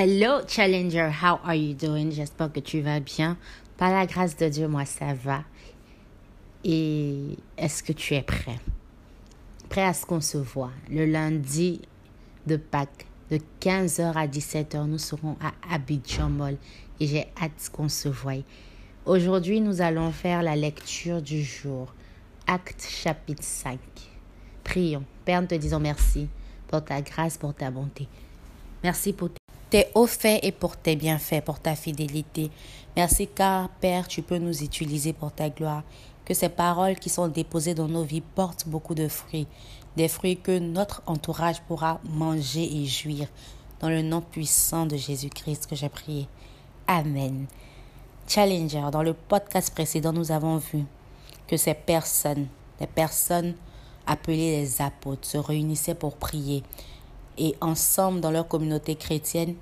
Hello Challenger, how are you doing? J'espère que tu vas bien. Par la grâce de Dieu, moi ça va. Et est-ce que tu es prêt? Prêt à ce qu'on se voit? Le lundi de Pâques, de 15h à 17h, nous serons à Abidjan Mall et j'ai hâte qu'on se voie. Aujourd'hui, nous allons faire la lecture du jour. Acte chapitre 5. Prions. Père, nous te disons merci pour ta grâce, pour ta bonté. Merci pour hauts faits et pour tes bienfaits, pour ta fidélité. Merci car, Père, tu peux nous utiliser pour ta gloire. Que ces paroles qui sont déposées dans nos vies portent beaucoup de fruits, des fruits que notre entourage pourra manger et jouir. Dans le nom puissant de Jésus-Christ que j'ai prié. Amen. Challenger, dans le podcast précédent, nous avons vu que ces personnes, les personnes appelées les apôtres, se réunissaient pour prier et ensemble dans leur communauté chrétienne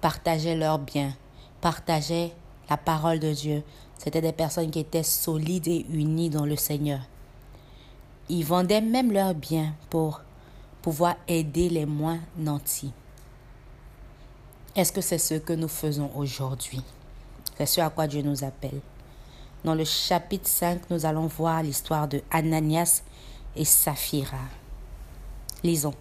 partageaient leurs biens, partageaient la parole de Dieu. C'était des personnes qui étaient solides et unies dans le Seigneur. Ils vendaient même leurs biens pour pouvoir aider les moins nantis. Est-ce que c'est ce que nous faisons aujourd'hui? C'est ce à quoi Dieu nous appelle. Dans le chapitre 5, nous allons voir l'histoire de Ananias et Saphira. Lisons.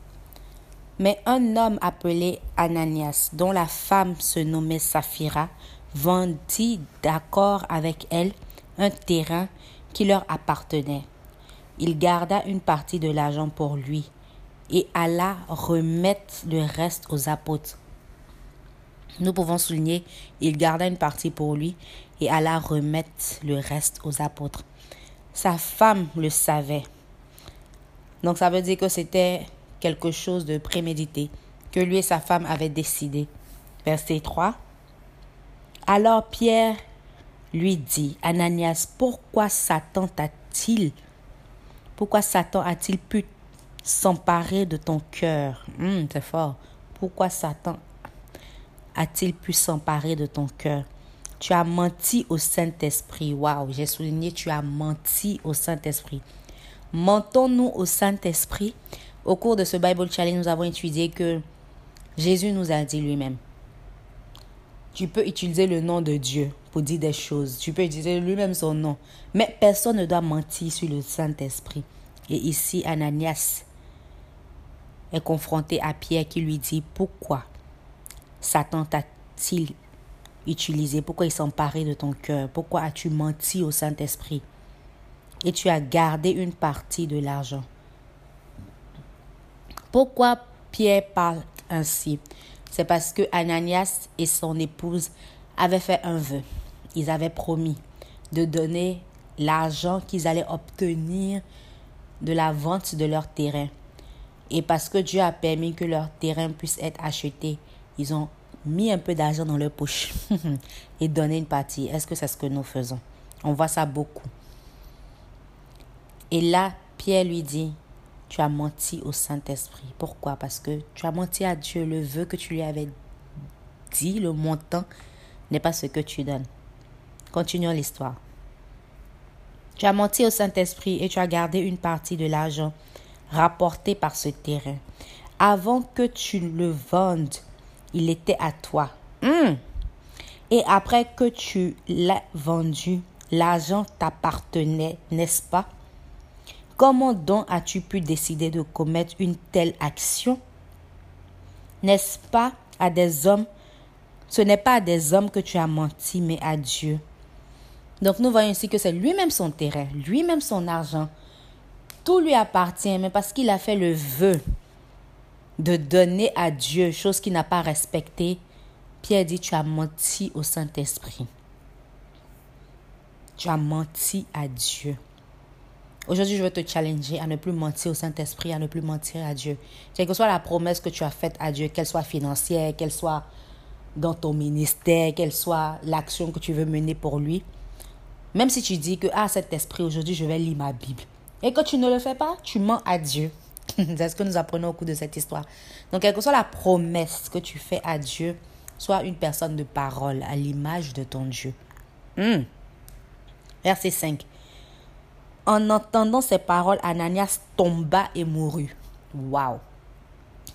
Mais un homme appelé Ananias, dont la femme se nommait Saphira, vendit d'accord avec elle un terrain qui leur appartenait. Il garda une partie de l'argent pour lui et alla remettre le reste aux apôtres. Nous pouvons souligner, il garda une partie pour lui et alla remettre le reste aux apôtres. Sa femme le savait. Donc ça veut dire que c'était quelque chose de prémédité, que lui et sa femme avaient décidé. Verset 3. Alors Pierre lui dit, Ananias, pourquoi Satan t'a-t-il, pourquoi Satan a-t-il pu s'emparer de ton cœur? Hmm, C'est fort. Pourquoi Satan a-t-il pu s'emparer de ton cœur? Tu as menti au Saint-Esprit. Waouh, j'ai souligné, tu as menti au Saint-Esprit. Mentons-nous au Saint-Esprit? Au cours de ce Bible Challenge, nous avons étudié que Jésus nous a dit lui-même. Tu peux utiliser le nom de Dieu pour dire des choses. Tu peux utiliser lui-même son nom. Mais personne ne doit mentir sur le Saint-Esprit. Et ici, Ananias est confronté à Pierre qui lui dit Pourquoi Satan t'a-t-il utilisé? Pourquoi il s'est emparé de ton cœur? Pourquoi as-tu menti au Saint-Esprit? Et tu as gardé une partie de l'argent. Pourquoi Pierre parle ainsi? C'est parce que Ananias et son épouse avaient fait un vœu. Ils avaient promis de donner l'argent qu'ils allaient obtenir de la vente de leur terrain. Et parce que Dieu a permis que leur terrain puisse être acheté, ils ont mis un peu d'argent dans leur poche et donné une partie. Est-ce que c'est ce que nous faisons? On voit ça beaucoup. Et là, Pierre lui dit, tu as menti au Saint-Esprit. Pourquoi? Parce que tu as menti à Dieu. Le vœu que tu lui avais dit, le montant, n'est pas ce que tu donnes. Continuons l'histoire. Tu as menti au Saint-Esprit et tu as gardé une partie de l'argent rapporté par ce terrain. Avant que tu le vendes, il était à toi. Hmm. Et après que tu l'as vendu, l'argent t'appartenait, n'est-ce pas? Comment donc as-tu pu décider de commettre une telle action? N'est-ce pas à des hommes Ce n'est pas à des hommes que tu as menti, mais à Dieu. Donc nous voyons ici que c'est lui-même son terrain, lui-même son argent. Tout lui appartient, mais parce qu'il a fait le vœu de donner à Dieu, chose qu'il n'a pas respectée, Pierre dit, tu as menti au Saint-Esprit. Tu as menti à Dieu. Aujourd'hui, je veux te challenger à ne plus mentir au Saint-Esprit, à ne plus mentir à Dieu. Quelle que soit la promesse que tu as faite à Dieu, qu'elle soit financière, qu'elle soit dans ton ministère, qu'elle soit l'action que tu veux mener pour lui, même si tu dis que, ah, cet esprit, aujourd'hui, je vais lire ma Bible. Et que tu ne le fais pas, tu mens à Dieu. C'est ce que nous apprenons au cours de cette histoire. Donc, quelle que soit la promesse que tu fais à Dieu, sois une personne de parole à l'image de ton Dieu. Hmm. Verset 5. En entendant ces paroles, Ananias tomba et mourut. Waouh!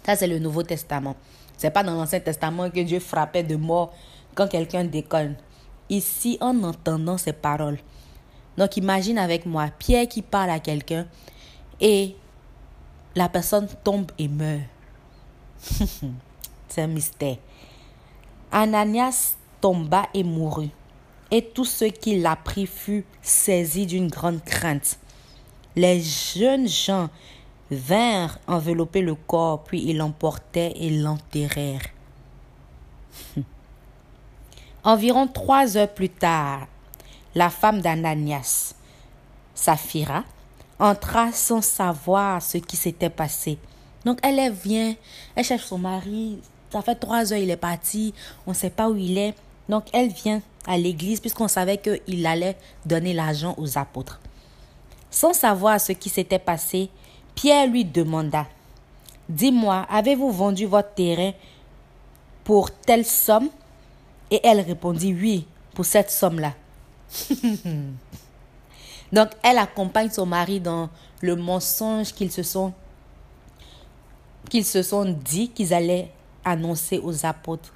Ça, c'est le Nouveau Testament. C'est pas dans l'Ancien Testament que Dieu frappait de mort quand quelqu'un déconne. Ici, en entendant ces paroles. Donc imagine avec moi Pierre qui parle à quelqu'un et la personne tombe et meurt. C'est un mystère. Ananias tomba et mourut, et tous ceux qui l'apprirent furent saisis d'une grande crainte. Les jeunes gens vinrent envelopper le corps, puis ils l'emportèrent et l'enterrèrent. Environ trois heures plus tard, la femme d'Ananias, Saphira, entra sans savoir ce qui s'était passé. Donc elle vient, elle cherche son mari, ça fait trois heures, il est parti, on ne sait pas où il est. Donc elle vient à l'église puisqu'on savait qu'il allait donner l'argent aux apôtres. Sans savoir ce qui s'était passé, Pierre lui demanda, Dis-moi, avez-vous vendu votre terrain pour telle somme Et elle répondit, Oui, pour cette somme-là. Donc elle accompagne son mari dans le mensonge qu'ils se sont qu'ils se sont dit qu'ils allaient annoncer aux apôtres.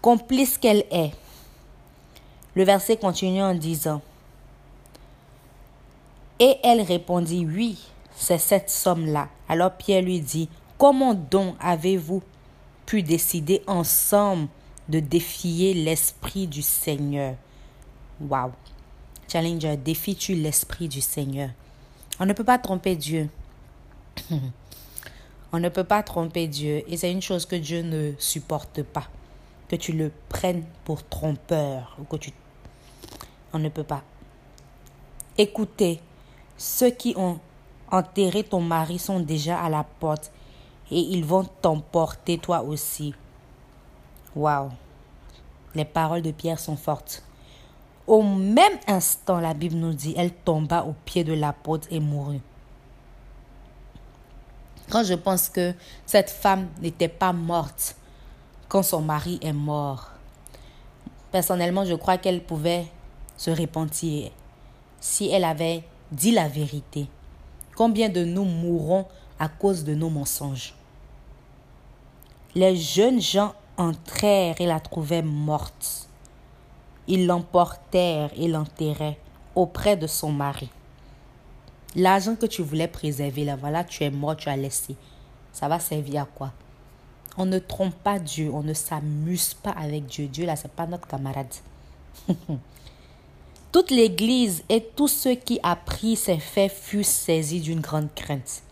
Complice qu'elle est. Le verset continue en disant Et elle répondit Oui, c'est cette somme-là. Alors Pierre lui dit Comment donc avez-vous pu décider ensemble de défier l'Esprit du Seigneur? Wow. Challenger, défie-tu l'Esprit du Seigneur? On ne peut pas tromper Dieu. On ne peut pas tromper Dieu et c'est une chose que Dieu ne supporte pas. Que tu le prennes pour trompeur ou que tu... On ne peut pas. Écoutez, ceux qui ont enterré ton mari sont déjà à la porte et ils vont t'emporter toi aussi. Waouh. Les paroles de Pierre sont fortes. Au même instant, la Bible nous dit, elle tomba au pied de l'apôtre et mourut. Quand je pense que cette femme n'était pas morte quand son mari est mort, personnellement, je crois qu'elle pouvait se repentir si elle avait dit la vérité. Combien de nous mourrons à cause de nos mensonges? Les jeunes gens entrèrent et la trouvaient morte. Ils l'emportèrent et l'enterrèrent auprès de son mari. L'argent que tu voulais préserver, là, voilà, tu es mort, tu as laissé. Ça va servir à quoi? On ne trompe pas Dieu, on ne s'amuse pas avec Dieu. Dieu, là, c'est pas notre camarade. Toute l'Église et tous ceux qui apprirent ces faits furent saisis d'une grande crainte.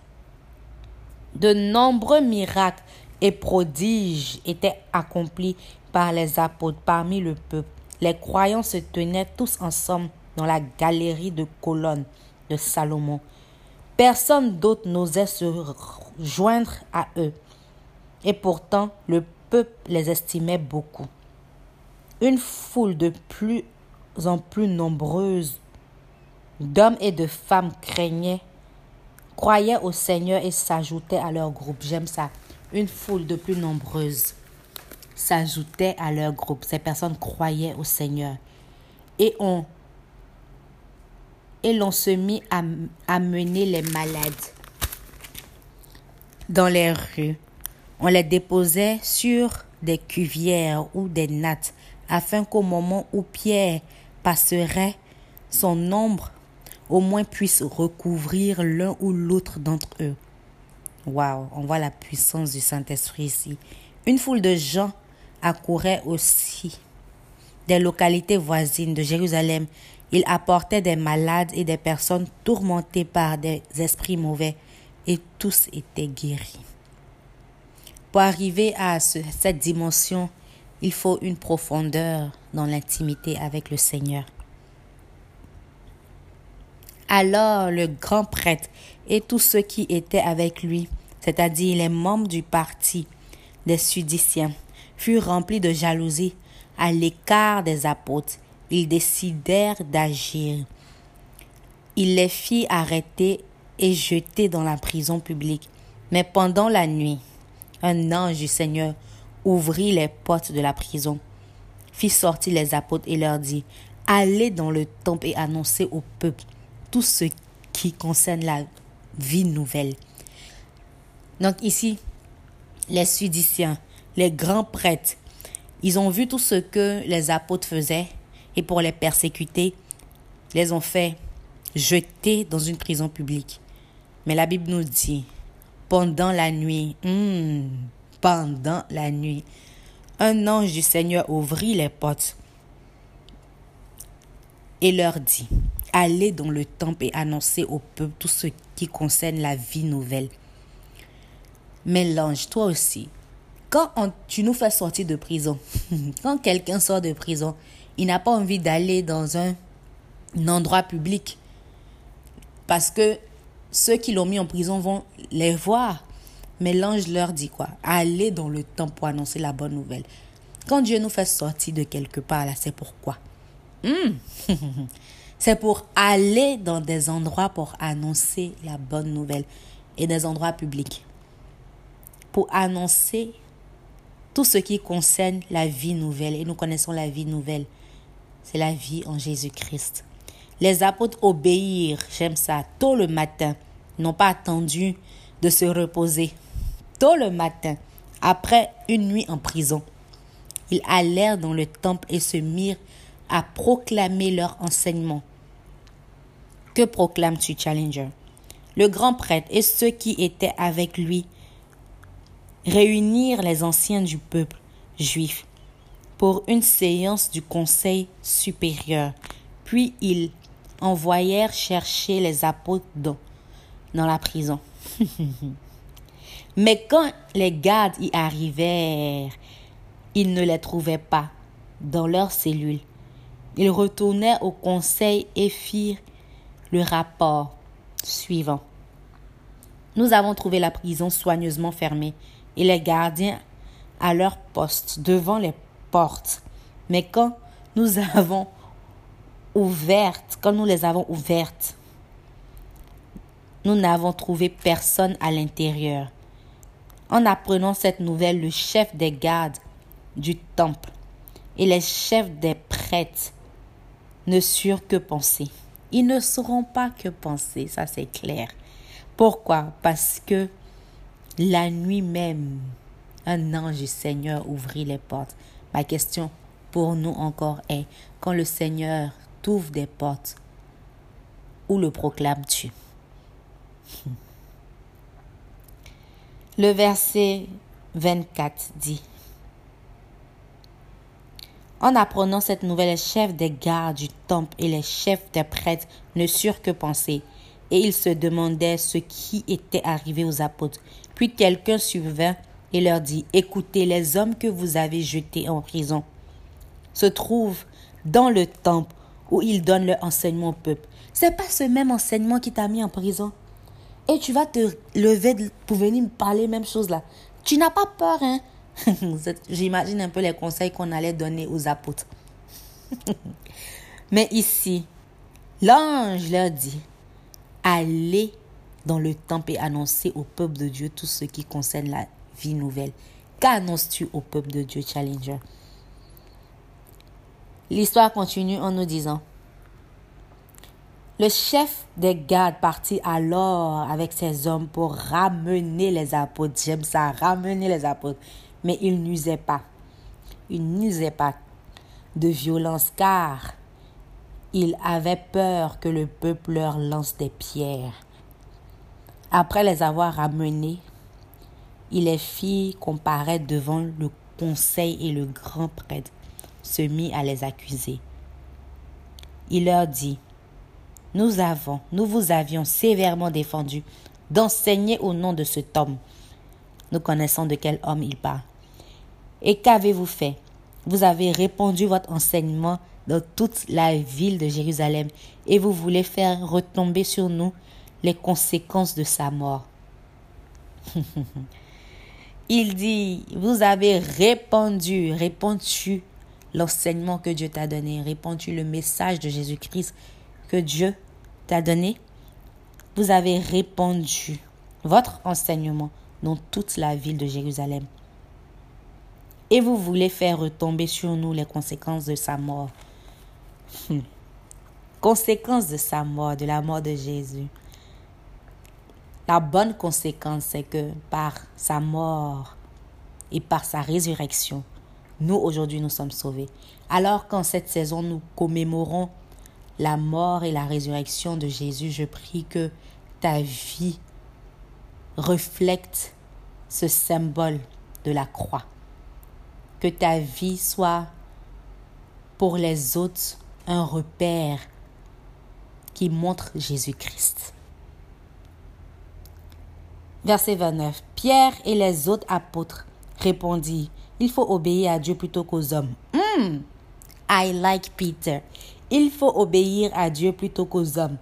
De nombreux miracles et prodiges étaient accomplis par les apôtres parmi le peuple. Les croyants se tenaient tous ensemble dans la galerie de colonnes de Salomon. Personne d'autre n'osait se joindre à eux. Et pourtant, le peuple les estimait beaucoup. Une foule de plus en plus nombreuse d'hommes et de femmes craignait, croyaient au Seigneur et s'ajoutaient à leur groupe. J'aime ça. Une foule de plus nombreuse s'ajoutait à leur groupe. Ces personnes croyaient au Seigneur. Et on et l'on se mit à, mener les malades dans les rues. On les déposait sur des cuvières ou des nattes afin qu'au moment où Pierre passerait, son ombre au moins puisse recouvrir l'un ou l'autre d'entre eux. Waouh, on voit la puissance du Saint-Esprit ici. Une foule de gens accourait aussi des localités voisines de Jérusalem il apportait des malades et des personnes tourmentées par des esprits mauvais, et tous étaient guéris. Pour arriver à cette dimension, il faut une profondeur dans l'intimité avec le Seigneur. Alors le grand prêtre et tous ceux qui étaient avec lui, c'est-à-dire les membres du parti des Sudiciens, furent remplis de jalousie à l'écart des apôtres ils décidèrent d'agir. Il les fit arrêter et jeter dans la prison publique. Mais pendant la nuit, un ange du Seigneur ouvrit les portes de la prison, fit sortir les apôtres et leur dit, Allez dans le temple et annoncez au peuple tout ce qui concerne la vie nouvelle. Donc ici, les Sudiciens, les grands prêtres, ils ont vu tout ce que les apôtres faisaient et pour les persécuter, les ont fait jeter dans une prison publique. Mais la Bible nous dit, pendant la nuit, hmm, pendant la nuit, un ange du Seigneur ouvrit les portes et leur dit, allez dans le temple et annoncez au peuple tout ce qui concerne la vie nouvelle. Mais l'ange, toi aussi, quand tu nous fais sortir de prison, quand quelqu'un sort de prison, il n'a pas envie d'aller dans un, endroit public parce que ceux qui l'ont mis en prison vont les voir. Mais l'ange leur dit quoi? Allez dans le temple pour annoncer la bonne nouvelle. Quand Dieu nous fait sortir de quelque part, là, c'est pourquoi hmm. C'est pour aller dans des endroits pour annoncer la bonne nouvelle et des endroits publics. Pour annoncer tout ce qui concerne la vie nouvelle. Et nous connaissons la vie nouvelle. C'est la vie en Jésus-Christ. Les apôtres obéirent, j'aime ça, tôt le matin. n'ont pas attendu de se reposer. Tôt le matin, après une nuit en prison, ils allèrent dans le temple et se mirent à proclamer leur enseignement. Que proclames-tu, Challenger? Le grand prêtre et ceux qui étaient avec lui réunirent les anciens du peuple juif pour une séance du conseil supérieur. Puis ils envoyèrent chercher les apôtres dans, dans la prison. Mais quand les gardes y arrivèrent, ils ne les trouvaient pas dans leurs cellules. Ils retournèrent au conseil et firent le rapport suivant. Nous avons trouvé la prison soigneusement fermée et les gardiens à leur poste devant les portes. Mais nous avons quand nous les avons ouvertes, nous n'avons trouvé personne à l'intérieur. En apprenant cette nouvelle, le chef des gardes du temple et les chefs des prêtres ne surent que penser. Ils ne sauront pas que penser, ça c'est clair. Pourquoi? Parce que la nuit même, un ange du Seigneur ouvrit les portes. Ma question pour nous encore est, quand le Seigneur t'ouvre des portes, où le proclames-tu? Le verset 24 dit, en apprenant cette nouvelle, les chefs des gardes du temple et les chefs des prêtres ne surent que penser, et ils se demandaient ce qui était arrivé aux apôtres. Puis quelqu'un survint et leur dit, Écoutez, les hommes que vous avez jetés en prison se trouvent dans le temple où ils donnent leur enseignement au peuple. C'est pas ce même enseignement qui t'a mis en prison. Et tu vas te lever pour venir me parler même chose là. Tu n'as pas peur, hein? J'imagine un peu les conseils qu'on allait donner aux apôtres. Mais ici, l'ange leur dit, allez dans le temple et annoncez au peuple de Dieu tout ce qui concerne la vie nouvelle. Qu'annonces-tu au peuple de Dieu, Challenger? L'histoire continue en nous disant, le chef des gardes partit alors avec ses hommes pour ramener les apôtres. J'aime ça, ramener les apôtres mais il n'usait pas. Il n'usait pas de violence car il avait peur que le peuple leur lance des pierres. Après les avoir ramenés, il les fit comparaître devant le conseil et le grand prêtre se mit à les accuser. Il leur dit, Nous avons, nous vous avions sévèrement défendu d'enseigner au nom de cet homme. Nous connaissons de quel homme il parle. Et qu'avez-vous fait? Vous avez répandu votre enseignement dans toute la ville de Jérusalem et vous voulez faire retomber sur nous les conséquences de sa mort. Il dit, vous avez répandu, répandu l'enseignement que Dieu t'a donné, répandu le message de Jésus-Christ que Dieu t'a donné. Vous avez répandu votre enseignement dans toute la ville de Jérusalem et vous voulez faire retomber sur nous les conséquences de sa mort. Hmm. Conséquences de sa mort, de la mort de Jésus. La bonne conséquence, c'est que par sa mort, et par sa résurrection, nous aujourd'hui nous sommes sauvés. Alors qu'en cette saison nous commémorons la mort et la résurrection de Jésus, je prie que ta vie reflète ce symbole de la croix. Que ta vie soit pour les autres un repère qui montre Jésus-Christ. Verset 29. Pierre et les autres apôtres répondirent, il faut obéir à Dieu plutôt qu'aux hommes. Hmm, I like Peter. Il faut obéir à Dieu plutôt qu'aux hommes.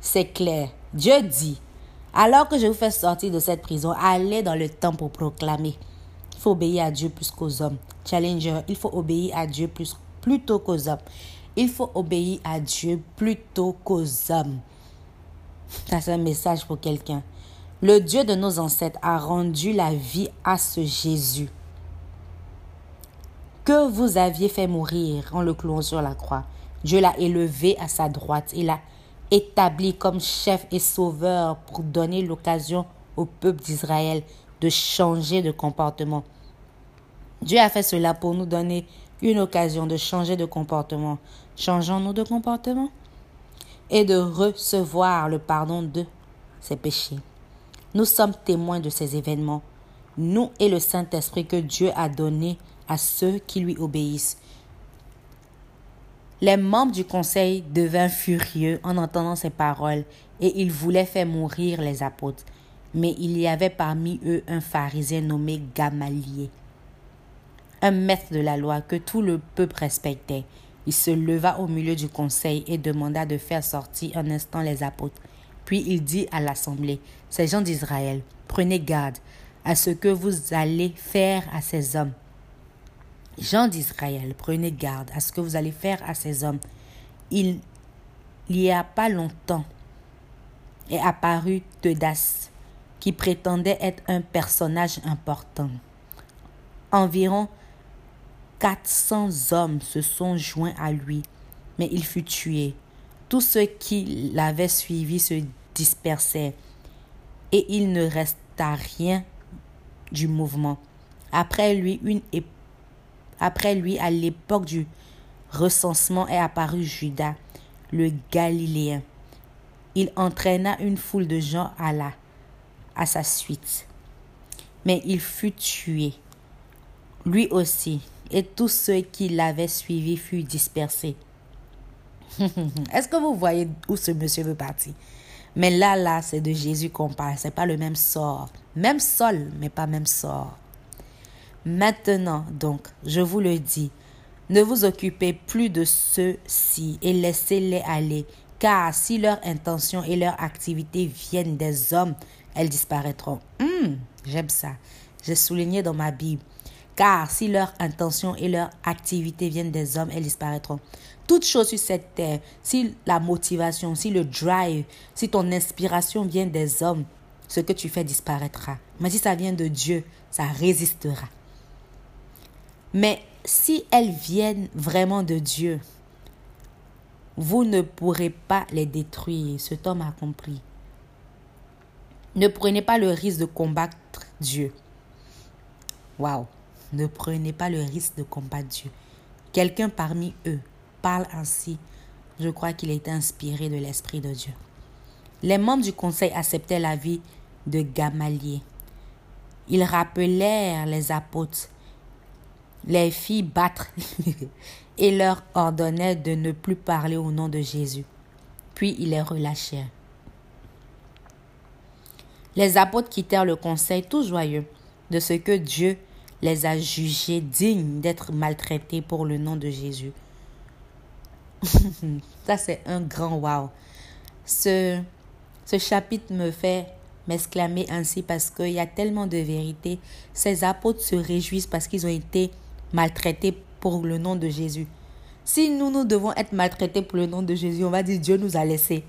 C'est clair. Dieu dit, alors que je vous fais sortir de cette prison, allez dans le temple pour proclamer. Il faut obéir à Dieu plus qu'aux hommes. Challenger, il faut obéir à Dieu plus, plutôt qu'aux hommes. Il faut obéir à Dieu plutôt qu'aux hommes. Ça, c'est un message pour quelqu'un. Le Dieu de nos ancêtres a rendu la vie à ce Jésus que vous aviez fait mourir en le clouant sur la croix. Dieu l'a élevé à sa droite et l'a établi comme chef et sauveur pour donner l'occasion au peuple d'Israël de changer de comportement. Dieu a fait cela pour nous donner une occasion de changer de comportement. Changeons-nous de comportement? Et de recevoir le pardon de ses péchés. Nous sommes témoins de ces événements, nous et le Saint-Esprit que Dieu a donné à ceux qui lui obéissent. Les membres du conseil devinrent furieux en entendant ces paroles et ils voulaient faire mourir les apôtres. Mais il y avait parmi eux un pharisien nommé Gamaliel, un maître de la loi que tout le peuple respectait. Il se leva au milieu du conseil et demanda de faire sortir un instant les apôtres. Puis il dit à l'assemblée, Ces gens d'Israël, prenez garde à ce que vous allez faire à ces hommes Gens d'Israël, prenez garde à ce que vous allez faire à ces hommes. Il n'y a pas longtemps est apparu Teudas, qui prétendait être un personnage important. Environ 400 hommes se sont joints à lui, mais il fut tué. Tous ceux qui l'avaient suivi se dispersèrent, et il ne resta rien du mouvement. Après lui, une épée après lui, à l'époque du recensement, est apparu Judas, le Galiléen. Il entraîna une foule de gens à, la, à sa suite. Mais il fut tué. Lui aussi, et tous ceux qui l'avaient suivi furent dispersés. Est-ce que vous voyez où ce monsieur veut partir? Mais là, là, c'est de Jésus qu'on parle. C'est pas le même sort. Même sol, mais pas même sort. Maintenant donc, je vous le dis, ne vous occupez plus de ceux-ci et laissez-les aller, car si leur intention et leur activité viennent des hommes, elles disparaîtront. Hum, j'aime ça. J'ai souligné dans ma Bible. Car si leur intention et leur activité viennent des hommes, elles disparaîtront. Toute chose sur cette terre, si la motivation, si le drive, si ton inspiration vient des hommes, ce que tu fais disparaîtra. Mais si ça vient de Dieu, ça résistera. Mais si elles viennent vraiment de Dieu, vous ne pourrez pas les détruire. Cet homme a compris. Ne prenez pas le risque de combattre Dieu. Waouh! Ne prenez pas le risque de combattre Dieu. Quelqu'un parmi eux parle ainsi. Je crois qu'il est inspiré de l'Esprit de Dieu. Les membres du conseil acceptaient l'avis de Gamaliel. Ils rappelèrent les apôtres les filles battre et leur ordonnait de ne plus parler au nom de Jésus. Puis ils les relâchèrent. Les apôtres quittèrent le conseil tout joyeux de ce que Dieu les a jugés dignes d'être maltraités pour le nom de Jésus. Ça, c'est un grand wow. Ce, ce chapitre me fait m'exclamer ainsi parce qu'il y a tellement de vérité. Ces apôtres se réjouissent parce qu'ils ont été maltraités pour le nom de Jésus. Si nous, nous devons être maltraités pour le nom de Jésus, on va dire Dieu nous a laissés.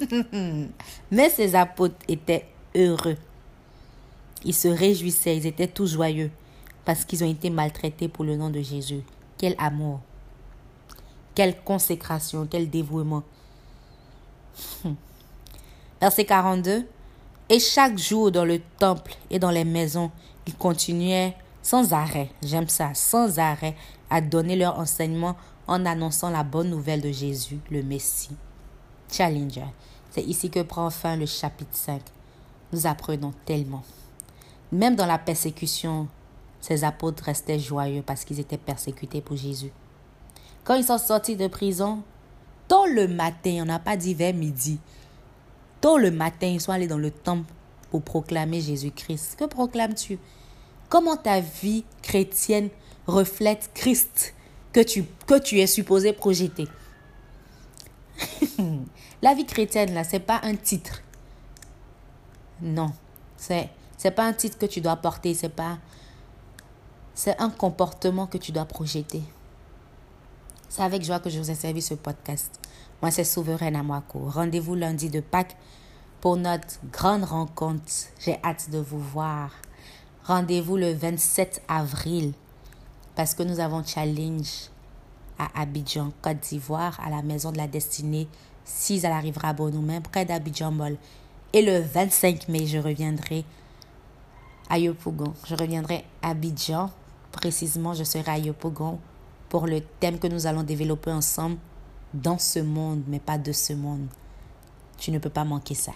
Mais ces apôtres étaient heureux. Ils se réjouissaient, ils étaient tout joyeux parce qu'ils ont été maltraités pour le nom de Jésus. Quel amour, quelle consécration, quel dévouement. Verset 42. Et chaque jour dans le temple et dans les maisons, ils continuaient sans arrêt, j'aime ça, sans arrêt, à donner leur enseignement en annonçant la bonne nouvelle de Jésus, le Messie. Challenger, c'est ici que prend fin le chapitre 5. Nous apprenons tellement. Même dans la persécution, ces apôtres restaient joyeux parce qu'ils étaient persécutés pour Jésus. Quand ils sont sortis de prison, tôt le matin, on n'a pas dit vers midi, tôt le matin, ils sont allés dans le temple pour proclamer Jésus-Christ. Que proclames-tu? Comment ta vie chrétienne reflète Christ que tu, que tu es supposé projeter? La vie chrétienne, là, c'est pas un titre. Non, c'est c'est pas un titre que tu dois porter, c'est pas c'est un comportement que tu dois projeter. C'est avec joie que je vous ai servi ce podcast. Moi, c'est Souveraine Amwako. Rendez-vous lundi de Pâques pour notre grande rencontre. J'ai hâte de vous voir. Rendez-vous le 27 avril parce que nous avons challenge à Abidjan, Côte d'Ivoire, à la Maison de la Destinée. Si elle arrivera à nous près d'Abidjan Mall. Et le 25 mai, je reviendrai à Yopougon. Je reviendrai à Abidjan. Précisément, je serai à Yopougon pour le thème que nous allons développer ensemble dans ce monde, mais pas de ce monde. Tu ne peux pas manquer ça.